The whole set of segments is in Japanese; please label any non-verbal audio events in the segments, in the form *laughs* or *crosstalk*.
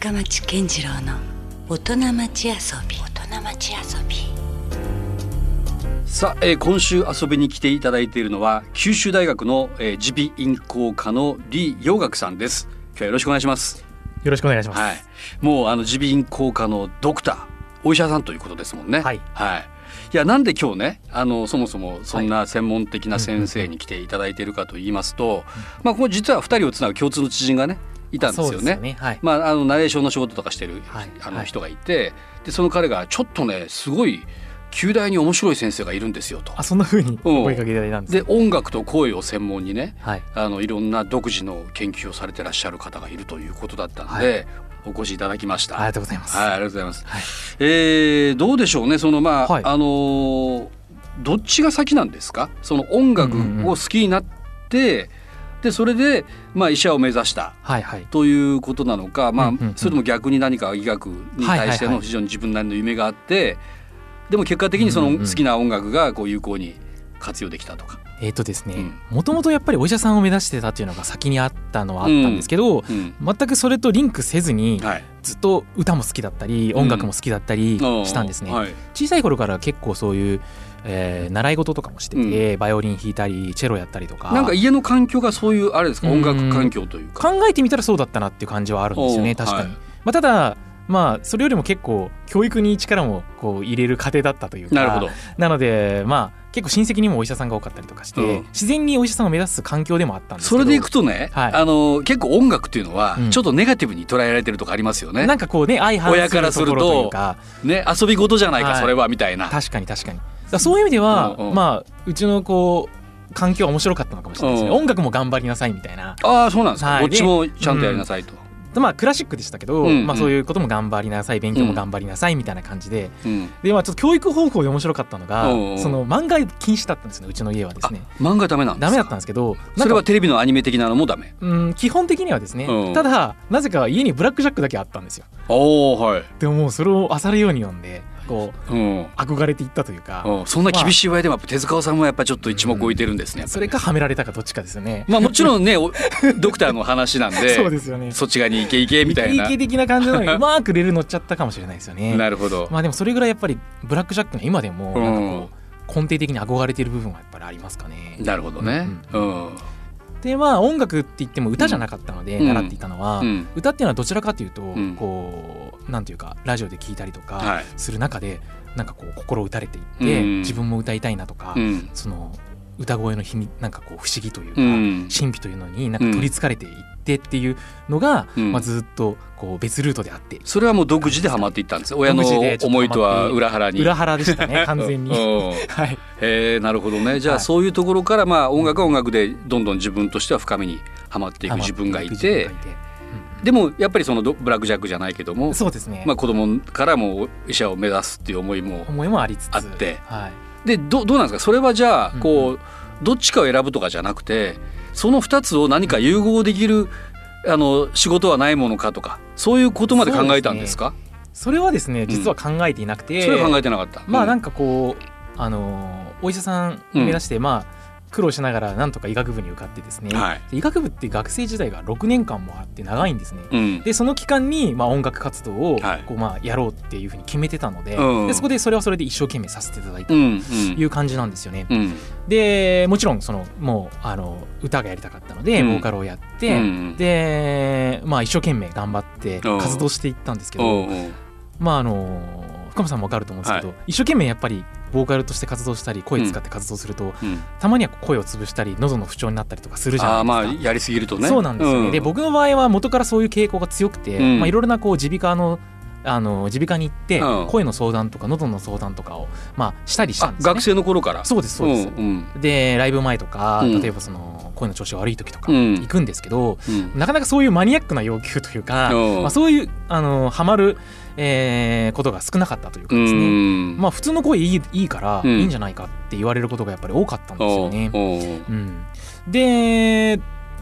深町健次郎の大人町遊び。大人町遊び。さあ、えー今週遊びに来ていただいているのは九州大学の耳鼻咽喉科の李陽学さんです。今日はよろしくお願いします。よろしくお願いします。はい。もうあの耳鼻咽喉科のドクターお医者さんということですもんね。はい。はい。いやなんで今日ねあのそもそもそんな専門的な先生に来ていただいているかと言いますと、まあここ実は二人をつなぐ共通の知人がねいたんですよね。そうはい。まあ、あのナレーションの仕事とかしてる、はいあのはい人がいてでその彼がちょっとねすごい旧大に面白い先生がいるんですよとあ、。そんな風に声かけいただいたんですでか。音楽と声を専門にねはい。あのいろんな独自の研究をされてらっしゃる方がいるということだったので、お越しいただきました。ありがとうございます。はい、ありがとうございます。はいえーどうでしょうね、そのまあ、はいあのーどっちが先なんですか？その音楽を好きになって、でそれでまあ医者を目指した。はいはい。ということなのか、まあうんうんうん。それとも逆に何か医学に対しての非常に自分なりの夢があって、でも結果的にそのうんうんうん。好きな音楽がこう有効に活用できたとか。えっとですね。うん、もともとやっぱりお医者さんを目指してたっていうのが先にあったのはあったんですけど、うん全くそれとリンクせずにはい、ずっと歌も好きだったり音楽も好きだったりしたんですね。はい。小さい頃から結構そういう、えー習い事とかもしてて、バイオリン弾いたりチェロやったりとか。なんか家の環境がそういうあれですか、うん音楽環境というか。考えてみたらそうだったなっていう感じはあるんですよね確かに。はいまあ、ただまあそれよりも結構教育に力もこう入れる過程だったというか。なるほど。なのでまあ結構親戚にもお医者さんが多かったりとかして、うん。自然にお医者さんを目指す環境でもあったんですそれでいくとね、はい。あの結構音楽っていうのはうん。ちょっとネガティブに捉えられてるとこありますよね。なんかこうね相反親からするとするところというか。ね遊び事じゃないか、はい。それはみたいな。確かに確かにだそういう意味では、うんうん。まあうちのこう環境は面白かったのかもしれないですね、うん。音楽も頑張りなさいみたいな。ああそうなんですか、はい。どっちもちゃんとやりなさいと。まあクラシックでしたけど、うんうん。まあ、そういうことも頑張りなさい勉強も頑張りなさいみたいな感じで、うん。でまあちょっと教育方法で面白かったのが、うんうん。その漫画禁止だったんですねうちの家はですね。漫画ダメなんですか？ダメだったんですけどそれはテレビのアニメ的なのもダメ？うん基本的にはですね、うん。ただなぜか家にブラックジャックだけあったんですよ。おおはい。でももうそれを漁るように読んでこううん。憧れていったというか、うんそんな厳しい親でもやっぱ手塚治虫はやっぱちょっと一目置いてるんですね。やっぱそれかはめられたかどっちかですよね、まあもちろんねお *laughs* ドクターの話なんで *laughs* そうですよねそっち側に行け行けみたいなイケイケ。的な感じなのにうまくレール乗っちゃったかもしれないですよね *laughs* なるほど。まあでもそれぐらいやっぱりブラックジャックの今でもうんなんかこう根底的に憧れている部分はやっぱりありますかね。なるほどね。うん。でまあ音楽って言っても歌じゃなかったのでうん。習っていたのは、うん。歌っていうのはどちらかというと、ん。こうなんていうかラジオで聞いたりとはかい。する中で、なんかこう心打たれていって、うん。自分も歌いたいなとか、うん。その歌声の秘密なんかこう不思議というか、うん。神秘というのになんか取りつかれていってっていうのが、うん。まあ、ずっとこう別ルートであって。それはもう独自でハマっていったんです。親の思いとは裏腹に。裏腹でしたね *laughs* 完全に。うん。*laughs* はい。へえなるほどね。じゃあ、はい。そういうところからまあ音楽は音楽でどんどん自分としては深みにはまっていく自分がいて。うん。でもやっぱりそのドブラック・ジャックじゃないけども、そうですね、まあ、子供からも医者を目指すっていう思いも思いもありつつあってはい、でどどうなんですか？それはじゃあうんこう、どっちかを選ぶとかじゃなくてその2つを何か融合できるあの仕事はないものかとかそういうことまで考えたんですか？それはですね実は考えていなくて、それは考えてなかった。か、まあなんかこうあのーお医者さんを目指して、まあ苦労しながらなんとか医学部に受かってですね、はい。で医学部って学生時代が6年間もあって長いんですね。うん。でその期間に、まあ、音楽活動をはい。こう、まあ、やろうっていうふうに決めてたので,、うん。でそこでそれはそれで一生懸命させていただいたとうんうん。いう感じなんですよね。うん。でもちろんそのもうあの歌がやりたかったので、うん。ボーカルをやって、うんで、まあ、一生懸命頑張ってうん。活動していったんですけうど、んうん。まああの深間さんも分かると思うんですけど、は一生懸命やっぱりボーカルとして活動したり声使って活動すると、うん。たまには声を潰したり喉の不調になったりとかするじゃあないですか。ーまあやりすぎるとね。そうなんですよね、で僕の場合は元からそういう傾向が強くて、うん。まあ、いろいろなこう耳鼻科のあの耳鼻科に行って、うん。声の相談とか喉の相談とかを、まあ、したりしたんですね。あ学生の頃から？そうですそうです、うんでライブ前とか、うん。例えばその声の調子が悪い時とかうん。行くんですけど、うん。なかなかそういうマニアックな要求というか、うん。まあ、そういうあのハマる、えーことが少なかったというかですね、うん。まあ普通の声いいいいからうん。いいんじゃないかって言われることがやっぱり多かったんですよね。おうん、で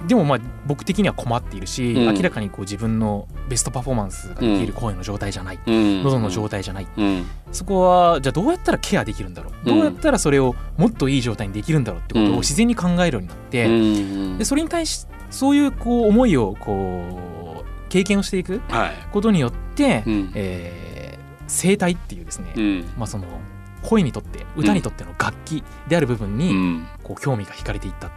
でもまあ僕的には困っているし、うん。明らかにこう自分のベストパフォーマンスができる声の状態じゃない、うん。喉の状態じゃない、うん。そこはじゃあどうやったらケアできるんだろう、うん。どうやったらそれをもっといい状態にできるんだろうってことうん。を自然に考えるようになって、うん。でそれに対しそういうこう思いをこう経験をしていくはい。ことによって、うん。えー声帯っていうですね、うん。まあ、その声にとって歌にとっての楽器である部分うにん。こう興味が惹かれていったあ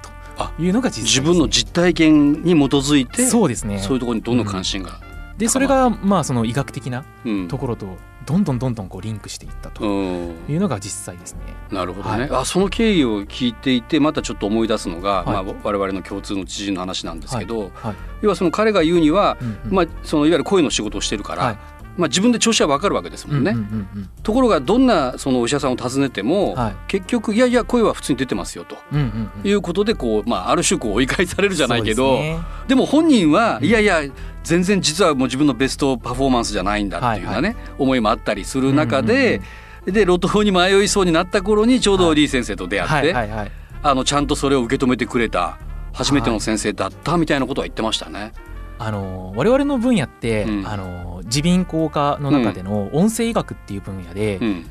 というのが実際自分の実体験に基づいてそうですね。そういうところにどんどん関心が、でそれがまあその医学的なうん。ところとどんどんどんどんこうリンクしていったとうん。いうのが実際ですね。なるほどね、はあその経緯を聞いていてまたちょっと思い出すのが、はい。まあ、我々の共通の知人の話なんですけど、はい。要はその彼が言うには、うんうん。まあ、そのいわゆる声の仕事をしてるから、はいまあ、自分で調子は分かるわけですもんね。うんうんうんところがどんなそのお医者さんを訪ねても、はい。結局いやいや声は普通に出てますよと。うんうんうん。うんいうことでこう、まあ、ある種こう追い返されるじゃないけどで,、ね。も本人はいやいや全然実はもう自分のベストパフォーマンスじゃないんだっていうようなね、思いもあったりする中で、で路頭に迷いそうになった頃にちょうど李先生と出会って、はいはいはい。あのちゃんとそれを受け止めてくれた初めての先生だったみたいなことは言ってましたね。あの我々の分野って、うん。あの耳鼻咽喉科の中での音声医学っていう分野で、うん、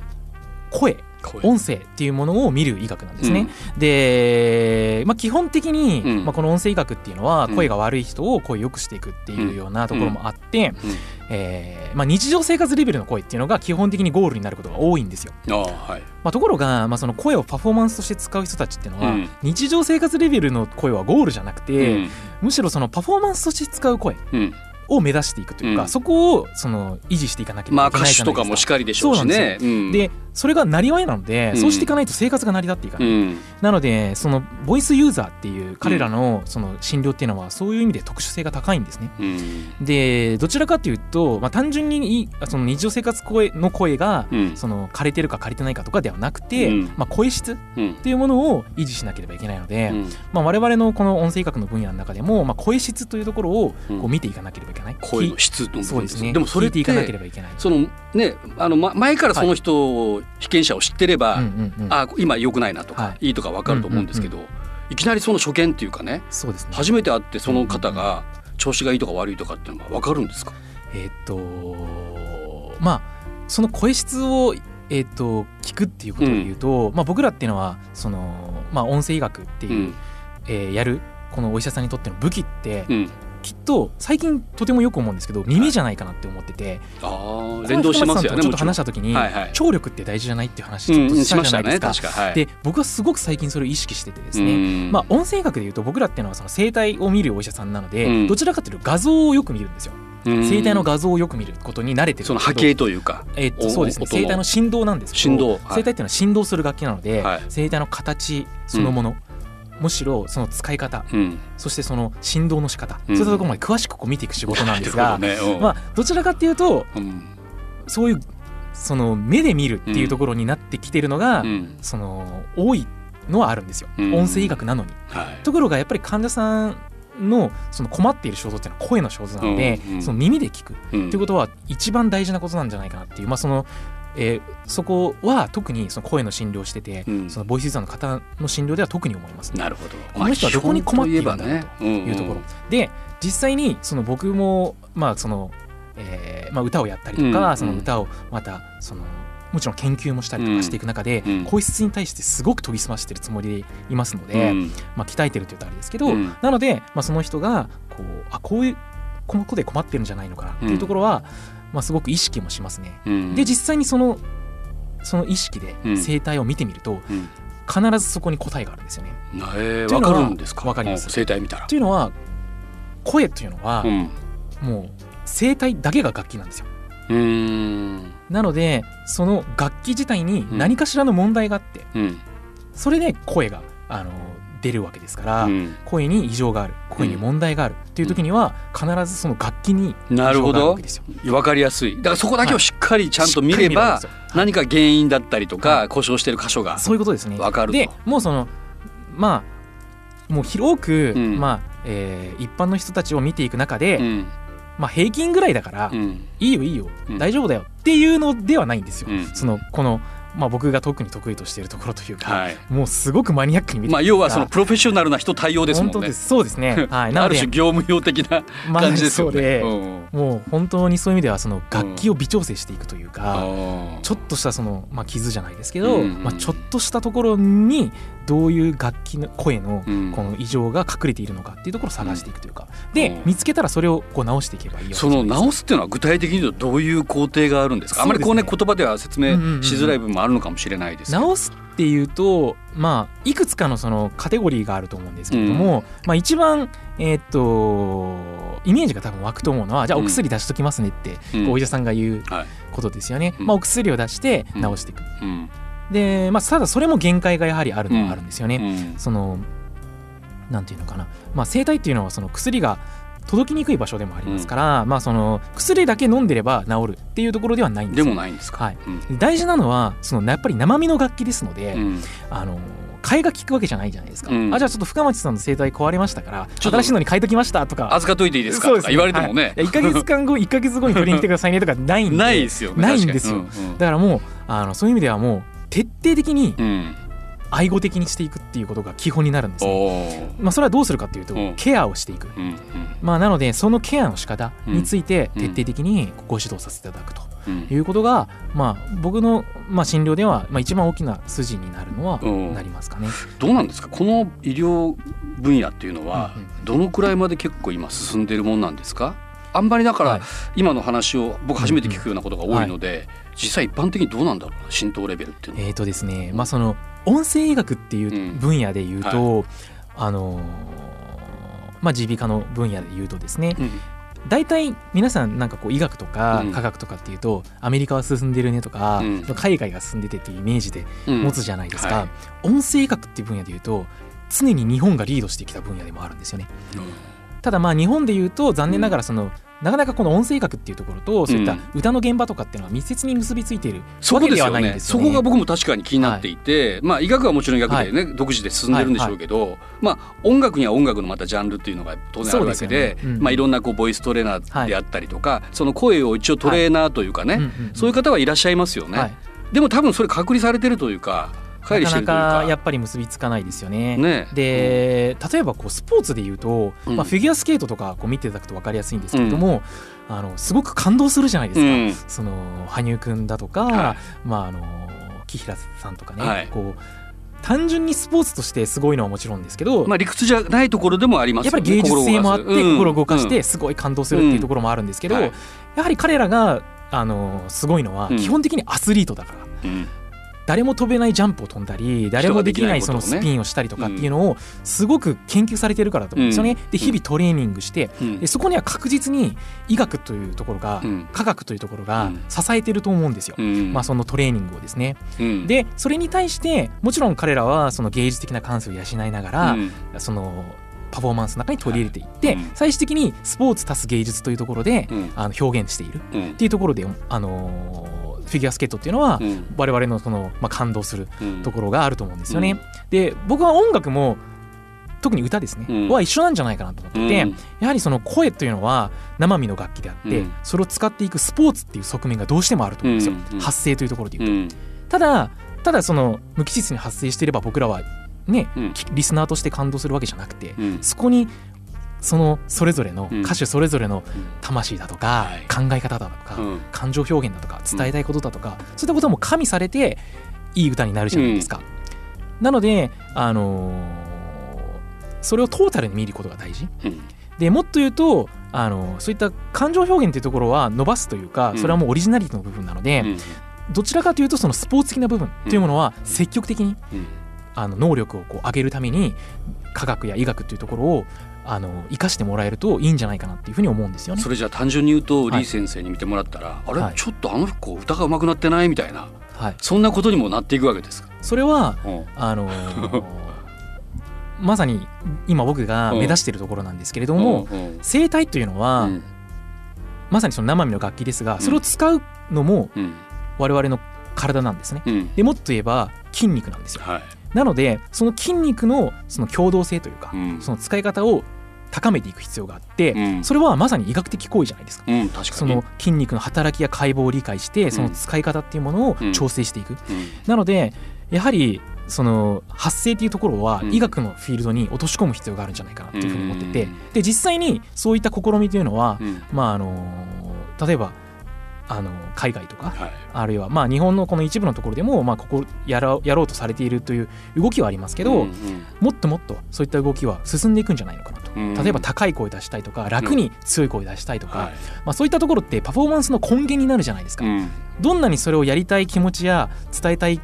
声声。音声っていうものを見る医学なんですね。で、まあ、基本的に、うん。まあ、この音声医学っていうのはうん。声が悪い人を声良くしていくっていうようなところもあって、うん。えーまあ、日常生活レベルの声っていうのが基本的にゴールになることが多いんですよ。ああはい。まあ、ところが、まあ、その声をパフォーマンスとして使う人たちっていうのは、うん。日常生活レベルの声はゴールじゃなくて、うん。むしろそのパフォーマンスとして使う声うんを目指していくというか、うん。そこをその維持していかなきゃいけまあない歌手とかもしかりでしょうしね。うん。でそれがなりわいなので、うん。そうしていかないと生活が成り立っていかない、うん。なのでそのボイスユーザーっていう彼らのその診療っていうのはそういう意味で特殊性が高いんですね。うん。でどちらかというと、まあ、単純にいその日常生活声の声がうん。その枯れてるか枯れてないかとかではなくて、うん。まあ、声質っうん。ていうものを維持しなければいけないので、うん。まあ、我々のこの音声医学の分野の中でも、まあ、声質というところをこううん見ていかなければいけない。声の質そうですね。でもそれっていかなけてればいけない。そのねあのま前からその人を被験者を知ってれば、うんうんうん。あ今良くないなとか、、はい。いとか分かると思うんですけど、いきなりその初見っていうかねそうですね。初めて会ってその方が調子がいいとか悪いとかっていうのが分かるんですか、えーっとまあその声質をえーっと聞くっていうことで言うと、まあ、僕らっていうのはその、まあ、音声医学っていう、うん。えーやるこのお医者さんにとっての武器って、うん、きっと最近とてもよく思うんですけど耳じゃないかなって思ってて、ああ連動してますよねちょっと話しもた時に、はいはい。聴力って大事じゃないっていう話ちょっとしたじゃないですか。確か。はい。で僕はすごく最近それを意識しててですね、うん。まあ、音声医学でいうと僕らっていうのはその声帯を見るお医者さんなので、うん。どちらかというと画像をよく見るんですよ。うん。声帯の画像をよく見ることに慣れてるその波形というかえっとおそうですね。声帯の振動なんですけど振動はい。声帯っていうのは振動する楽器なので、はい。声帯の形そのもの、むしろその使い方うん。そしてその振動の仕方、うん。そういったところまで詳しくこう見ていく仕事なんですが、ね。うん。まあどちらかっていうとうん。そういうその目で見るっていうところになってきてるのが、うん。その多いのはあるんですよ、うん。音声医学なのに。はい。ところがやっぱり患者さんのその困っている症状っていうのは声の症状なので、うんうん。その耳で聞くうんっていうことは一番大事なことなんじゃないかなっていう、まあそのえーそこは特にその声の診療をしてて、うん。そのボイスユーザーの方の診療では特に思いますね。なるほど。この人はどこに困っているんだろうまあ基本といえばね。いうところ、で実際にその僕もまあその、えーまあ、歌をやったりとか、うんその歌をまたそのもちろん研究もしたりとかしていく中で、うん声質に対してすごく研ぎ澄ましてるつもりでいますので、うん。まあ、鍛えてるというとあれですけど、うん。なので、まあ、その人がこうあこういうこの子で困ってるんじゃないのかなっていうところは、まあ、すごく意識もしますね。うん。で実際にそのその意識でうん。声帯を見てみると、うん。必ずそこに答えがあるんですよね。えーかるんですか？わかります。うん。声帯見たら。というのは声というのは、うん。もう声帯だけが楽器なんですよ。なのでその楽器自体に何かしらの問題があって、うん。それで声があの出るわけですから、うん。声に異常がある声に問題があるっていう時には必ずその楽器に異なるほど。常があるわけですよ。わかりやすい。だからそこだけをしっかりちゃんと見ればるんですよ。何か原因だったりとはか故障してる箇所がそういうことですね。わかると。でもうそのまあもう広く、うん。まあえー一般の人たちを見ていく中で、うん。まあ、平均ぐらいだから、うん。いいよいいよ、うん。大丈夫だよっていうのではないんですよ。うん。そのこの、まあ、僕が特に得意としているところというか、はい。もうすごくマニアックに見てまあ要はそのプロフェッショナルな人対応ですもんね。本当です。そうですね。*laughs* はい、なある種業務用的なまあ感じですよね。そうで、うん。もう本当にそういう意味ではその楽器を微調整していくというか、あー。ちょっとしたその、まあ、傷じゃないですけど、うんうん。まあ、ちょっとしたところにどういう楽器の声のうん。この異常が隠れているのかっていうところを探していくというか、でうん。見つけたらそれをこう直していけばいいその直すっていうのは具体的にどういう工程があるんですか？あまりこうね言葉では説明しづらい部分もあるのかもしれないです直すっていうとまあいくつかのそのカテゴリーがあると思うんですけれども、まあ一番えーっとイメージが多分湧くと思うのはじゃあお薬出しときますねって、お医者さんが言うはい。ことですよね、うん。まあ、お薬を出して治していく、うんで、まあ、ただそれも限界がやはりあるのはあるんですよね、うん。そのなんていうのかな、まあ、生体っていうのはその薬が届きにくい場所でもありますから、まあ、その薬だけ飲んでれば治るっていうところではないんですでよもないんですか？はい。うん。大事なのはそのやっぱり生身の楽器ですので、うん。あの替えが利くわけじゃないじゃないですか、うん。あじゃあちょっと深町さんの生態壊れましたから新しいのに変えときましたとか。預かっといていいですか？そうですとか言われてもね。はい。いや1か月間後 *laughs* 1か月後に取りに来てくださいねとかないんで。ないですよね。ないんですよ。確かに。うん。だからもうあのそういう意味ではもう徹底的にうん。うん愛護的にしていくっていうことが基本になるんですね、まあ、それはどうするかっていうと、うん。ケアをしていく。うんまあ、なのでそのケアの仕方についてうん。徹底的にご指導させていただくとうん。いうことが、まあ、僕のまあ診療ではまあ一番大きな筋になるのはうんなりますかね。どうなんですか？この医療分野っていうのはうんうんどのくらいまで結構今進んでるもんなんですか？あんまりだから、はい。今の話を僕初めて聞くようなことが多いので、実際一般的にどうなんだろうな浸透レベルっていうのは。えーとですねまあ、その音声医学っていう分野で言うと、あのーまあ、耳鼻科の分野で言うとですねうん。大体皆さんなんかこう医学とかうん。科学とかっていうと、アメリカは進んでるねとか、うん。海外が進んでてっていうイメージでうん。持つじゃないですか、はい。音声医学っていう分野で言うと常に日本がリードしてきた分野でもあるんですよね。ただまあ日本で言うと残念ながらその、なかなかこの音声医学っていうところとそういった歌の現場とかっていうのは密接に結びついているそわけではないんこですよね。そこが僕も確かに気になっていて、まあ医学はもちろん医学でね、独自で進んでるんでしょうけど、まあ音楽には音楽のまたジャンルっていうのが当然あるわけでね。うん。まあいろんなこうボイストレーナーであったりとか、その声を一応トレーナーというかね、そういう方はいらっしゃいますよね、はい。でも多分それ隔離されてるというかなかなかか。やっぱり結びつかないですよね。ね。で例えばこうスポーツで言うと、うん。まあ、フィギュアスケートとかこう見ていただくと分かりやすいんですけれども、あのすごく感動するじゃないですか。うん。その羽生くんだとか、はまああの木平さんとかね、はい。こう単純にスポーツとしてすごいのはもちろんですけど、まあ理屈じゃないところでもありますよねやっぱり芸術性もあって心を動かしうん。てすごい感動するっていうところもあるんですけど、やはり彼らがあのすごいのはうん。基本的にアスリートだから。うん誰も飛べないジャンプを飛んだり誰もできないそのスピンをしたりとかっていうのをすごく研究されてるからだと思う。ん。ですよね。で日々トレーニングしてうん。でそこには確実に医学というところがうん。科学というところがうん。支えてると思うんですよ。うん。まあ、そのトレーニングをですね。うん。でそれに対してもちろん彼らはその芸術的な感性を養いながら、うん。そのパフォーマンスの中に取り入れていって、はいうん。最終的にスポーツ足す芸術というところで、うん。あの表現しているっうん。ていうところで、あのーフィギュアスケートっていうのは、うん。我々のその、まあ、感動するうん。ところがあると思うんですよね。で僕は音楽も特に歌ですね、うん。は一緒なんじゃないかなと思ってて、うん。やはりその声というのは生身の楽器であって、うん。それを使っていくスポーツっていう側面がどうしてもあると思うんですよ、うんうん発声というところでう言うと。ん。ただただその無機質に発生していれば僕らはね、リスナーとして感動するわけじゃなくて、うん。そこにそのそれぞれのうん。歌手それぞれの魂だとか、はい。考え方だとか、うん。感情表現だとか伝えたいことだとか、そういったことも加味されていい歌になるじゃないですか。なので、あのーそれをトータルに見ることが大事。うん。でもっと言うと、あのそういった感情表現というところは伸ばすというかうん。それはもうオリジナリティの部分なので、うん。どちらかというとそのスポーツ的な部分というものは積極的にうん。あの能力をこう上げるために科学や医学というところをあの生かしてもらえるといいんじゃないかなっていうふうに思うんですよね。そ。れじゃあ単純に言うと、はい。リー先生に見てもらったらあれ、はい。ちょっとあの子歌が上手くなってない？みたいな。はい、そんなことにもなっていくわけですか？それはうん。あのーまさに今僕が目指しているところなんですけれども、うんうん。声帯というのは、うん。まさにその生身の楽器ですがそれを使うのもうん。我々の体なんですね。うん。でもっと言えば筋肉なんですよ。はい。なのでその筋肉のその共同性というか、うん。その使い方を高めていく必要があって、うん。それはまさに医学的行為じゃないですか。うん確かに。その筋肉の働きや解剖を理解してその使い方っていうものを調整していく。うん。なのでやはりその発声っていうところはうん。医学のフィールドに落とし込む必要があるんじゃないかなというふうに思ってて、うん。で実際にそういった試みというのは、うん。まああの例えばあの海外とか、はい。あるいはまあ日本のこの一部のところでもまあここやろうやろうとされているという動きはありますけど、うんうん。もっともっとそういった動きは進んでいくんじゃないのかなと。うん。例えば高い声出したいとか楽に強い声出したいとか、はい。まあ、そういったところってパフォーマンスの根源になるじゃないですか、うん。どんなにそれをやりたい気持ちや伝えたい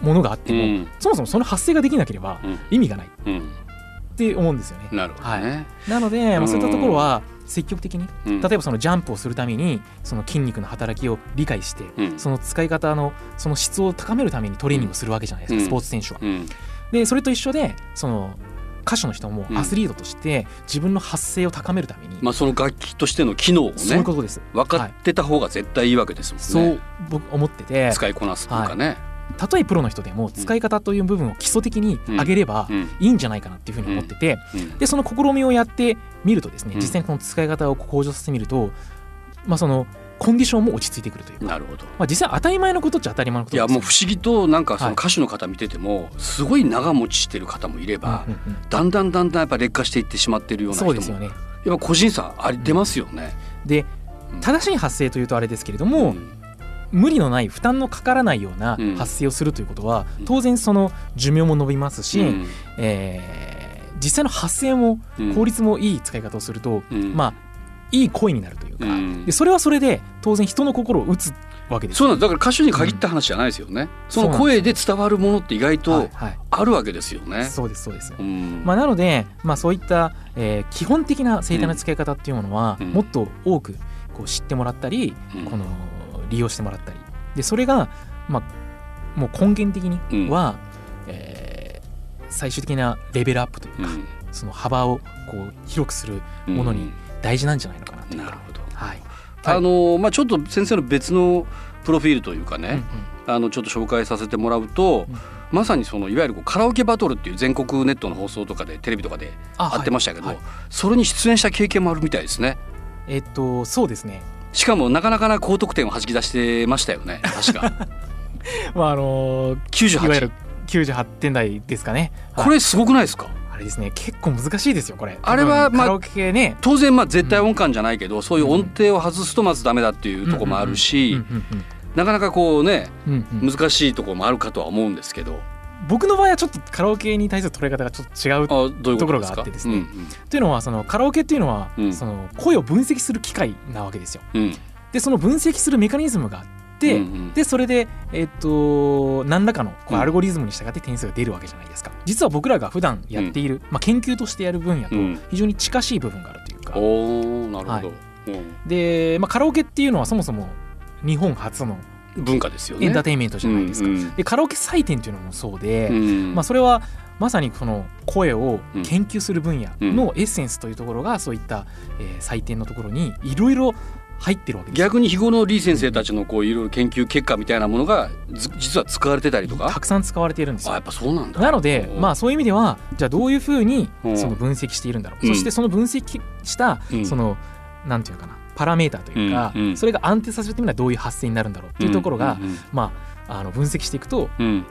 ものがあっても、うん。そもそもその発声ができなければうん。意味がないうん。って思うんですよね。なるほどね。なので、まあ、うん。そういったところは積極的にうん例えばそのジャンプをするためにその筋肉の働きを理解して、うんその使い方のその質を高めるためにトレーニングをするわけじゃないですか、うんスポーツ選手は。うんでそれと一緒でその歌手の人もうんアスリートとして自分の発声を高めるために、まあその楽器としての機能をねそういうことです。分かってた方が絶対いいわけですもんね。そう僕思ってて使いこなすというかね。たとえプロの人でも使い方という部分を基礎的に上げればうん。いいんじゃないかなっていうふうに思ってて、うん。でその試みをやってみるとですねうん。実際にこの使い方を向上させてみると、まあ、そのコンディションも落ち着いてくるというか、なるほど。まあ、実際当たり前のことっちゃ当たり前のこといやもう不思議となんかそのはい歌手の方見ててもすごい長持ちしてる方もいればだんだんだんだんやっぱ劣化していってしまってるような人もそうですよね。やっぱ個人差あり出ますよね。でうん。正しい発声というとあれですけれども、ん無理のない負担のかからないようなうん。発声をするということは、うん。当然その寿命も伸びますし、うん。えー実際の発声もうん。効率もいい使い方をすると、うん。まあいい声になるというか、うん。でそれはそれで当然人の心を打つわけです。そうなんだから歌手に限った話じゃないですよね。その声で伝わるものって意外はいとはい。あるわけですよね。そうですそうです、うん。まあ、なので、まあ、そういった、えー基本的な声帯の使い方っていうものは、うん。もっと多くこう知ってもらったり、うん。この利用してもらったり。でそれが、まあ、もう根源的には、えー最終的なレベルアップというか、うん。その幅をこう広くするものに大事なんじゃないのかなという。か、なるほど。はい。あのまあちょっと先生の別のプロフィールというかうんうん。ね、あのちょっと紹介させてもらうと、うん。まさにそのいわゆるカラオケバトルっていう全国ネットの放送とかでテレビとかでああってましたけど、はいはい。それに出演した経験もあるみたいですね。えっとそうですねしかもなかなかな高得点を弾き出してましたよね。確か。*laughs* まああのーいわゆる98。98点台ですかね。これすごくないですか？あれですね。結構難しいですよこれ。あれはまあね。当然まあ絶対音感じゃないけど、そういう音程を外すとまずダメだっていうところもあるし、うんうんうんなかなかこうねうんうん難しいところもあるかとは思うんですけど、僕の場合はちょっとカラオケに対する捉え方がちょっと違うところがあってですね。うんというのはそのカラオケっていうのは、うん。その声を分析する機械なわけですよ。うん。うんでその分析するメカニズムがあって、うんうん。でそれで、えっと何らかのこううん。アルゴリズムに従って点数が出るわけじゃないですか。実は僕らが普段やっている、まあ、研究としてやる分野とうん。非常に近しい部分があるというか、おーなるほど、はい。うん。で、まあ、カラオケっていうのはそもそも日本初の文化ですよね。エンターテインメントじゃないですか。うんうん。でカラオケ採点っていうのもそうで、うん。まあ、それはまさにこの声をうん。研究する分野のエッセンスというところがそういった、えー採点のところにいろいろ入ってるわけです。よ逆に日頃の李先生たちのこういろいろ研究結果みたいなものがず実は使われてたりとか？たくさん使われているんですよ。あやっぱそうなんだ。なのでうん。まあそういう意味ではじゃあどういうふうにうん。その分析しているんだろう、うんそしてその分析したうん。その、なんていうのかなパラメーターというか、うんうん。それが安定させるためにはどういう発生になるんだろうっていうところが、うんまああの分析していくと、うん。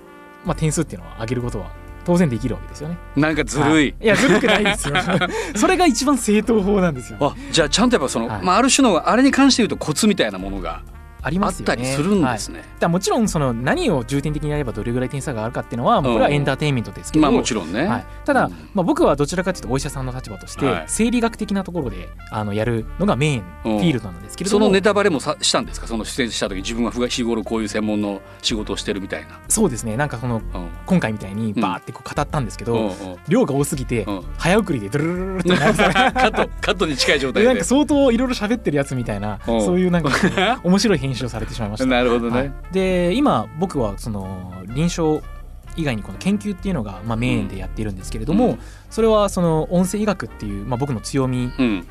まあ、点数っていうのは上げることは当然できるわけですよね。うんなんかずるい、は、いやずるくないですよ。*laughs* それが一番正当法なんですよ。あじゃあちゃんとやっぱその、はい。まあ、ある種のあれに関して言うとコツみたいなものがありあますよね。するんですね。はい。だもちろんその何を重点的にやればどれぐらい点差があるかっていうのは、もうこれはエンターテインメントですけど、まあもちろんね、はい、ただ、うん。まあ、僕はどちらかというとお医者さんの立場として、はい。生理学的なところであのやるのがメインフィールドなんですけれども、そのネタバレもさしたんですか？その出演した時自分は日頃こういう専門の仕事をしてるみたいな。そうですね。なんかそのうん。今回みたいにバーってこう語ったんですけど、うんうん。量が多すぎて、うん。早送りでドゥルルルルルってなる *laughs* カットカットに近い状態で。でなんか相当いろいろ喋ってるやつみたいな、うん。そういうなんか *laughs* 面白い編集をされてしまいました。なるほどね。はい。で今僕はその臨床以外にこの研究っていうのがまあメインでやっているんですけれども、うん。それはその音声医学っていう、まあ、僕の強みうん。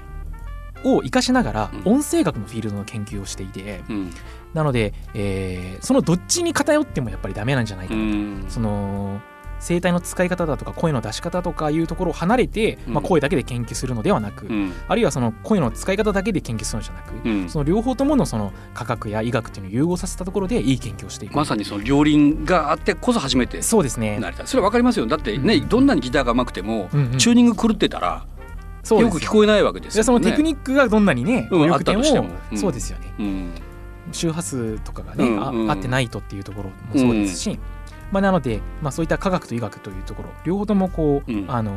を生かしながらうん。音声学のフィールドの研究をしていてうん。なので、えーそのどっちに偏ってもやっぱりダメなんじゃないかと、ん。その声帯の使い方だとか声の出し方とかいうところを離れて、まあ、うん声だけで研究するのではなく、うん。あるいはその声の使い方だけで研究するのじゃなく、うん。その両方とものその科学や医学っていうのを融合させたところでいい研究をしていく。まさにその両輪があってこそ初めてそうですね。それはわかりますよ。だってね、うん。どんなにギターが上手くても、うんうん。チューニング狂ってたらよ。く聞こえないわけですよね。でそのテクニックがどんなにね、うん良くてもそうですよね。うん。周波数とかがね、あ合ってないとっていうところもそうですし、まあ、なので、まあ、そういった科学と医学というところ両方ともこう、うん。あの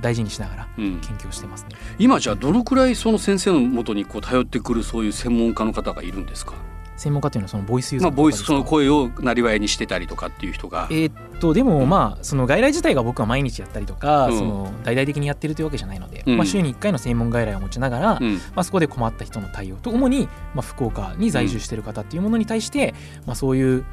大事にしながらうん。研究をしてますね。今じゃあどのくらいその先生のもとにこう頼ってくるそういう専門家の方がいるんですか？専門家というのはそのボイスユーザまあボイスその声をなりわいにしてたりとかっていう人が。えーっとでもまあその外来自体が僕は毎日やったりとか、うん。その大々的にやってるというわけじゃないので、うん。まあ、週に1回の専門外来を持ちながら、うん。まあ、そこで困った人の対応と主に、まあ、福岡に在住している方っていうものに対して、まあ、そういう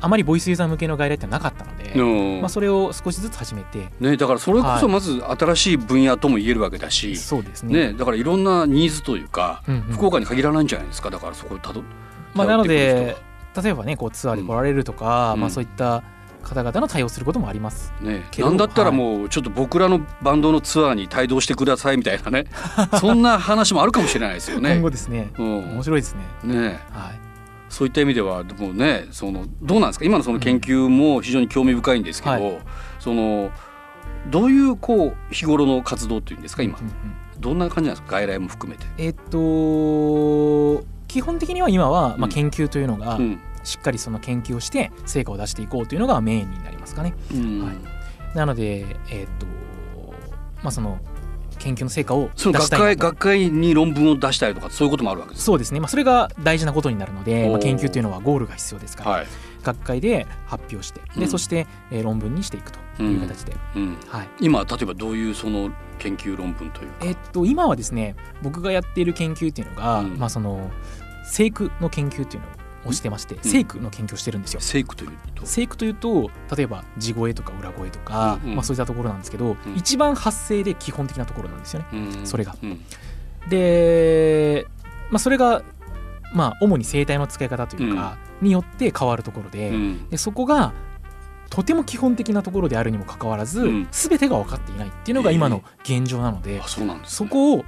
あまりボイスユーザー向けの外来ってなかったので、うんまあ、それを少しずつ始めてね、だからそれこはい。そまず新しい分野とも言えるわけだし、そうですね。ね、だからいろんなニーズというか、うんうん。福岡に限らないんじゃないですか？だからそこをたどまあ、なので例えばねこうツアーで来られるとか、うん。まあ、そういった方々の対応することもあります。ねなんだったらもうちょっと僕らのバンドのツアーに帯同してくださいみたいなね。*laughs* そんな話もあるかもしれないですよね。今後ですね、うん。面白いですね。ね。はいそういった意味ではでもねそのどうなんですか？今のその研究も非常に興味深いんですけど、はい。そのどういうこう日頃の活動っていうんですか？今。うんうん。どんな感じなんですか？外来も含めて。えっと基本的には今は、まあ、うん。研究というのが、うん。しっかりその研究をして成果を出していこうというのがメインになりますかね。うん。はい。なので、えっとまあ、その研究の成果を出したい学会に論文を出したりとかそういうこともあるわけです。そうですね、まあ、それが大事なことになるので、まあ、研究というのはゴールが必要ですから、はい、学会で発表してで、うん。そして、えー論文にしていくという形で、うん、はい。今例えばどういうその研究論文というか、えっと今はですね僕がやっている研究っていうのが、うん。まあ、その生育の研究っていうのをしてまして、生育の研究をしてるんですよ。生育というと？生育というと例えば地声とか裏声とか、うんうん。まあ、そういったところなんですけど、うん。一番発声で基本的なところなんですよね。うん。それが。うん。で、まあ、それが、まあ、主に声帯の使い方というか、によって変わるところで,、うん。でそこがとても基本的なところであるにもかかわらず、うん。全てが分かっていないっていうのが今の現状なので、あそうなんです、ね、そこを、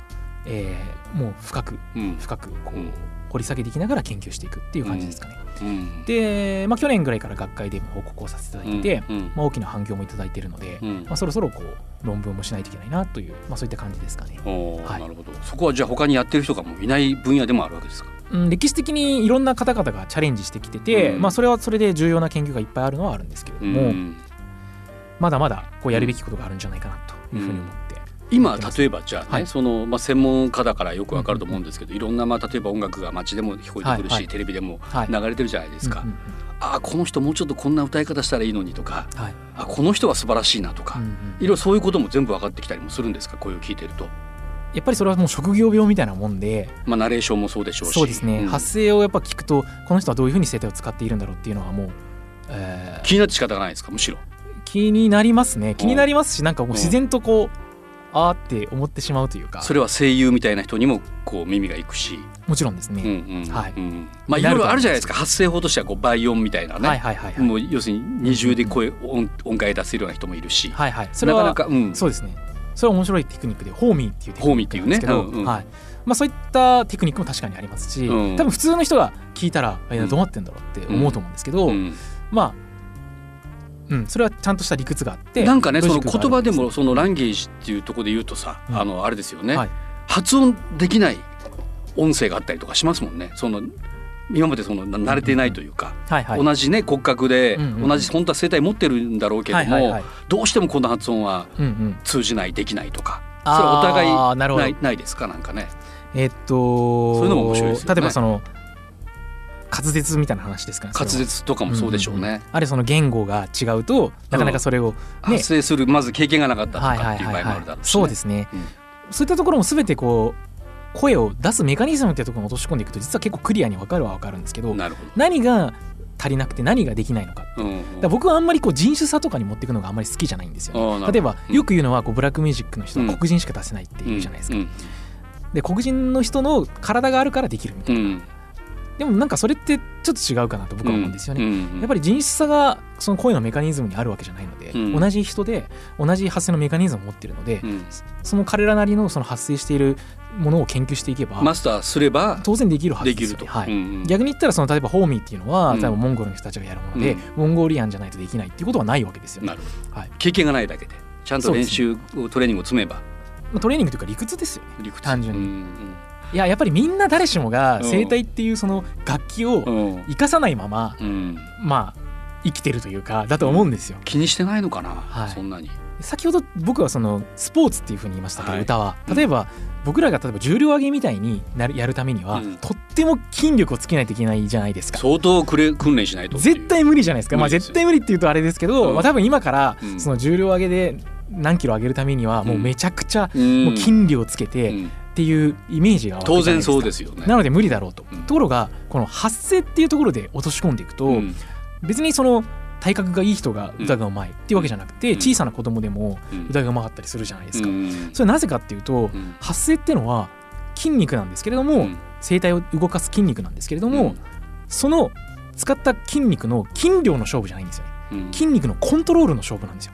えーもう深くうん。深くこう、うん。掘り下げていきながら研究していくっていう感じですかね。うん。で、まあ、去年ぐらいから学会でも報告をさせていただいて、うん。まあ、大きな反響もいただいているので、うん。まあ、そろそろこう論文もしないといけないなという、まあ、そういった感じですかね。はい。なるほど。そこはじゃあ他にやってる人がもういない分野でもあるわけですか？うん、歴史的にいろんな方々がチャレンジしてきてて、うん。まあ、それはそれで重要な研究がいっぱいあるのはあるんですけれども、うん。まだまだこうやるべきことがあるんじゃないかなというふうに思って、今例えばじゃあね、はい。そのまあ、専門家だからよくわかると思うんですけど、いろんなまあ例えば音楽が街でも聞こえてくるし、はい。はいテレビでもはい。流れてるじゃないですか、うんうんああこの人もうちょっとこんな歌い方したらいいのにとかうんはい。あこの人は素晴らしいなとか、うんうんいろいろそういうことも全部分かってきたりもするんですか声を聞いてると、やっぱりそれはもう職業病みたいなもんでまあ、ナレーションもそうでしょうし。そうですね、ん。発声をやっぱ聞くとこの人はどういうふうに声帯を使っているんだろうっていうのはもう、えー気になって仕方がないですかむしろ。気になりますね。気になりますしなんかもう自然とこう、あーって思ってしまうというか。それは声優みたいな人にもこう耳がいくし、もちろんですね、うんうんはいうん。まあいろいろあるじゃないですか。発声法としてはこう倍音みたいなね、はいはいはいはい。もう要するに二重で声、音音階出せるような人もいるし、はいはい。それはなかなか、うん、そうですね。それは面白いテクニックでホーミーっていうテクニックなんですけど、ホーミーっていうね。うんうん。はいまあ、そういったテクニックも確かにありますし、うん。多分普通の人が聞いたらうんどうなってんだろうって思うと思うんですけど、うん。まあ、うん、それはちゃんとした理屈があってなんかねその言葉でもそのランゲージっていうところで言うとさ、うん。あのあれですよね、はい。発音できない音声があったりとかしますもんね。その今までそのな慣れてないというか、はいはい。同じね骨格で、うんうん同じ本当は声帯持ってるんだろうけども、はいはいはい。どうしてもこの発音はうんうん、通じないできないとかそれはお互いないないですか？なんかね。えっとそういうのも面白いですよね。例えばその滑舌みたいな話ですかね滑舌とかもそうでしょうね。んんん。あれその言語が違うとなかなかそれを、ね。発声するまず経験がなかったとはいかっていう場合はいはいはもあるだろうし、ね。いそうですね、うん。そういったところも全てこう声を出すメカニズムっていうところに落とし込んでいくと実は結構クリアに分かるは分かるんですけどなるほ何が足りなくて何ができないのかど。うんうん。だ僕はあんまりこう人種差とかに持っていくのがあんまり好きじゃないんですよ、あーなるほど。例えばうんよく言うのはこうブラックミュージックの人うんは黒人しか出せないって言うじゃないですか、うん。で黒人の人の体があるからできるみたいな、うんでもなんかそれってちょっと違うかなと僕は思うんですよね、うん。やっぱり人種差がその声のメカニズムにあるわけじゃないので、うん。同じ人で同じ発声のメカニズムを持ってるので、うん。その彼らなりのその発生しているものを研究していけば、マスターすれば当然できるはずですよ。ねはい。うんうん。逆に言ったらその例えばホーミーっていうのは、うん。例えばモンゴルの人たちがやるもので、うん。モンゴリアンじゃないとできないっていうことはないわけですよね。なるほど、はい。経験がないだけでちゃんと練習をトレーニングを積めば。まあ、トレーニングというか理屈ですよね。理屈。単純に。うんうんいややっぱりみんな誰しもが声帯っていうその楽器をうん。生かさないまま、うん。まあ生きてるというかだと思うんですよ。気にしてないのかな、はい。そんなに。先ほど僕はそのスポーツっていうふうに言いましたけど、はい。歌は。うん。例えば僕らが例えば重量上げみたいになるやるためには、うん。とっても筋力をつけないといけないじゃないですか。相当くれ訓練しないと。絶対無理じゃないですか、まあ、絶対無理っていうとあれですけど、うん。まあ、多分今からうん。その重量上げで何キロ上げるためにはもうめちゃくちゃうん、もう筋力をつけてっうんていうイメージが当然そうでですすよね。かなので無理だろうと、うん。ところがこの発声っていうところで落とし込んでいくと、うん。別にその体格がいい人が歌がうまいっていうわけじゃなくて、うん。小さな子供でもうん。歌がうまかったりするじゃないですか、うん。それなぜかっていうとうん。発声っていうのは筋肉なんですけれども、うん。声帯を動かす筋肉なんですけれども、うん。その使った筋肉の筋量の勝負じゃないんですよね。うん。筋肉のコントロールの勝負なんですよ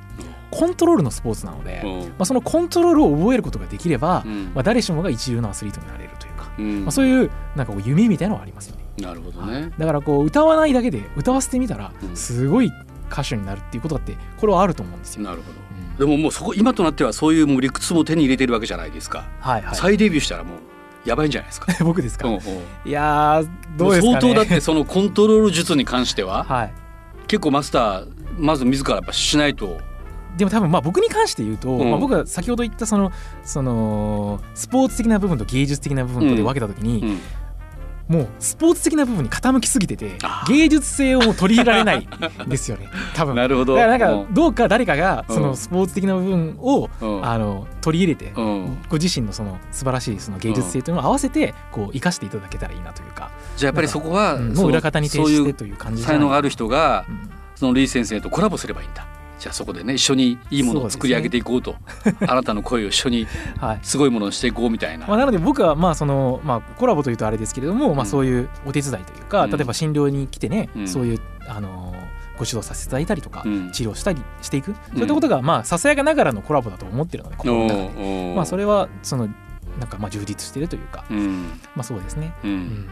コントロールのスポーツなので、まうんあ、そのコントロールを覚えることができれば、うんまあ、誰しもが一流のアスリートになれるというか、うんまあ、そういうなんかこう夢みたいなのはありますよねなるほどね。だからこう歌わないだけで歌わせてみたらうんすごい歌手になるっていうことだってこれはあると思うんですよ。なるほど。うんでももうそこ今となってはそういうもう理屈も手に入れてるわけじゃないですか。はいはい、再デビューしたらもうやばいんじゃないですか。*laughs* 僕ですか、うんうんいやーどうですかね相当だってそのコントロール術に関しては *laughs* はい結構マスターまず自らやっぱしないと。でも多分まあ僕に関して言うと、うん。まあ、僕は先ほど言ったそのそのスポーツ的な部分と芸術的な部分とで分けた時に、うん。もうスポーツ的な部分に傾きすぎてて芸術性を取り入れられないんですよね。*laughs* 多分。なるほど。だからなんかどうか誰かがうん。そのスポーツ的な部分をうん。あの取り入れてうん。ご自身のその素晴らしいその芸術性というのを合わせてこう生かしていただけたらいいなというか、じゃあやっぱりそこはうんもう裏方に徹してという感じじゃない才能がある人がうん。そのリー先生とコラボすればいいんだ。じゃあそこでね一緒にいいものを作り上げていこうと。あなたの声を一緒に *laughs* はい。すごいものをしていこうみたいな。まあ、なので僕はまあその、まあ、コラボというとあれですけれども、まあ、うんそういうお手伝いというか、うん。例えば診療に来てね、うん。そういう、あのーご指導させていただいたりとか、うん。治療したりしていく。そういったことがまあささやかながらのコラボだと思ってるので心の中で、まあ、それはそのなんかまあ充実してるというか、うん。まあそうですね。ううんん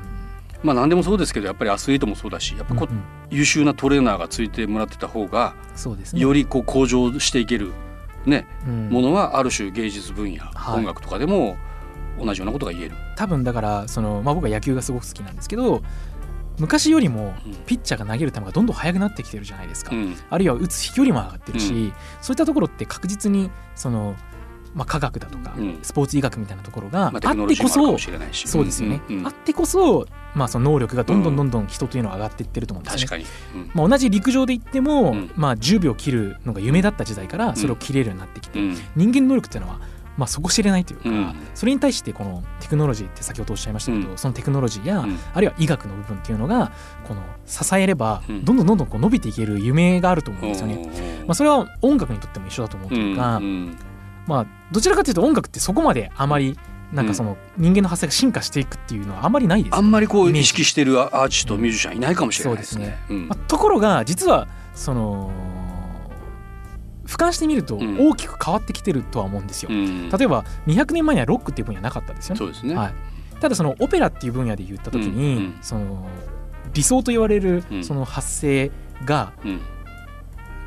まあ何でもそうですけどやっぱりアスリートもそうだしやっぱこううんうん優秀なトレーナーがついてもらってた方がそうですね。よりこう向上していけるねうんものはある種芸術分野はい音楽とかでも同じようなことが言える。多分だからその、まあ、僕は野球がすごく好きなんですけど昔よりもうんピッチャーが投げる球がどんどん速くなってきてるじゃないですか。うんあるいは打つ飛距離も上がってるし、うそういったところって確実にその、まあ、科学だとか、うん。スポーツ医学みたいなところがまあってこそ。そうですよね、あってこそ、まあ、その能力がどんどんどんどん人というのは上がっていってると思うんですよね。確かに。うん。まあ、同じ陸上で言っても、うん。まあ、10秒切るのが夢だった時代からそれを切れるようになってきて、うん。人間能力っていうのは、まあ、底知れないというか、うん。それに対してこのテクノロジーって先ほどおっしゃいましたけど、うん。そのテクノロジーや、うん。あるいは医学の部分っていうのがこの支えれば、うん。どんどんどんどんこう伸びていける夢があると思うんですよね。まあ、それは音楽にとっても一緒だと思うというか、うんまあ、どちらかというと音楽ってそこまであまりなんかその人間の発声が進化していくっていうのはあまりないです。よあんまりこう意識してるアーティストミュージシャンいないかもしれないですね。ところが実はその俯瞰してみるとうん。大きく変わってきてるとは思うんですよ。うん。例えば200年前にはロックっていう分野なかったですよね。そうですね。はい、ただそのオペラっていう分野で言った時に、うんうん。その理想と言われるうん。その発声がうん。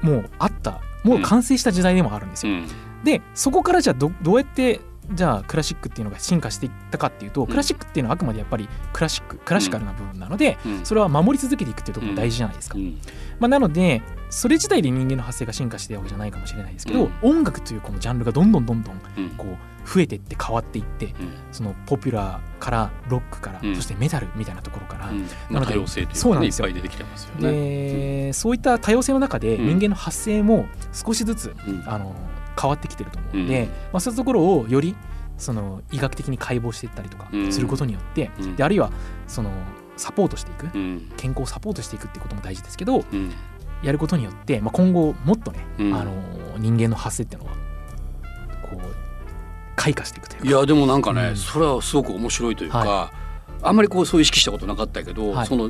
もうあった。もう完成した時代でもあるんですよ。うんでそこからじゃあどどうやってじゃあクラシックっていうのが進化していったかっていうと、ん。クラシックっていうのはあくまでやっぱりクラシッククラシカルな部分なので、うん。それは守り続けていくっていうところが大事じゃないですか。うん。まあ、なのでそれ自体で人間の発声が進化してるわけじゃないかもしれないですけど、うん。音楽というこのジャンルがどんどんどんどんうん。こう増えていって変わっていってうん。そのポピュラーからロックから、うん。そしてメタルみたいなところから、うん。なので多様性というかねいっそうなんですよ。ぱい出てきてますよね。でそういった多様性の中でうん。人間の発声も少しずつ、うん。あの変わってきてると思うので、うん。まあ、そういうところをよりその医学的に解剖していったりとかうん。することによって、うん。であるいはそのサポートしていく、うん。健康をサポートしていくっていうことも大事ですけどうん。やることによって、まあ、今後もっとね、うん。あの人間の発声っていうのはこう開花していくというか。いやでもなんかね、うん。それはすごく面白いというか、はあんまりこうそう意識したことなかったけど、はい。その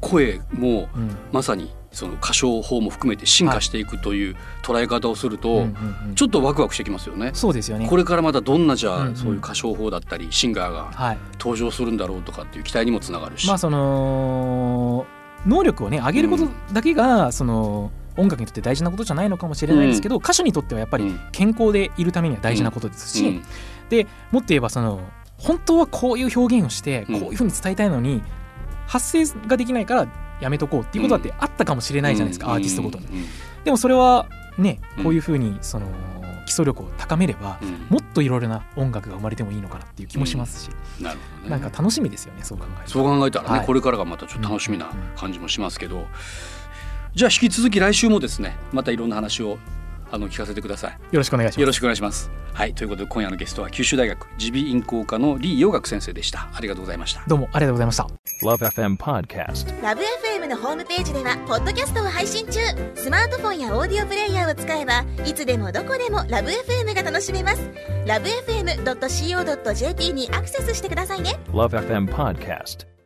声もうん。まさにその歌唱法も含めて進化していくという捉え方をすると、ちょっとワクワクしてきますよね。そうですよね。これからまたどんなじゃあ、そういう歌唱法だったりシンガーがはい登場するんだろうとかっていう期待にもつながるし、まあその能力をね上げることだけが、その音楽にとって大事なことじゃないのかもしれないですけど、歌手にとってはやっぱりうん。健康でいるためには大事なことですし、うん。でもっと言えばその本当はこういう表現をしてこういうふうに伝えたいのに、発声ができないからやめとこうっていうことだってあったかもしれないじゃないですか、アーティストごとに。でもそれはねこういうふうにその基礎力を高めれば、もっといろいろな音楽が生まれてもいいのかなっていう気もしますし、なるほどなんか楽しみですよねそう考えそう考えたらね、はい。これからがまたちょっと楽しみな感じもしますけど、じゃあ引き続き来週もですねまたいろんな話をあの聞かせてください。よろしくお願いします。よろしくお願いします。はいということで今夜のゲストは九州大学耳鼻咽喉科の李陽学先生でした。ありがとうございました。どうもありがとうございました。Love FM Podcast. ラブ f m のホームページではポッドキャストを配信中。スマートフォンやオーディオプレイヤーを使えばいつでもどこでもラブ f m が楽しめます。ラブ FM.co.jp にアクセスしてくださいね。Love FM Podcast.